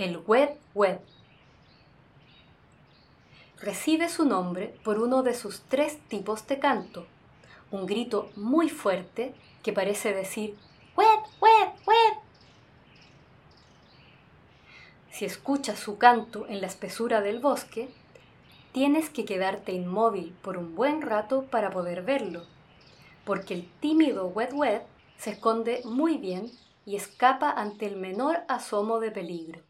El wet Web. Recibe su nombre por uno de sus tres tipos de canto. Un grito muy fuerte que parece decir wet wet wet. Si escuchas su canto en la espesura del bosque, tienes que quedarte inmóvil por un buen rato para poder verlo, porque el tímido wet wet se esconde muy bien y escapa ante el menor asomo de peligro.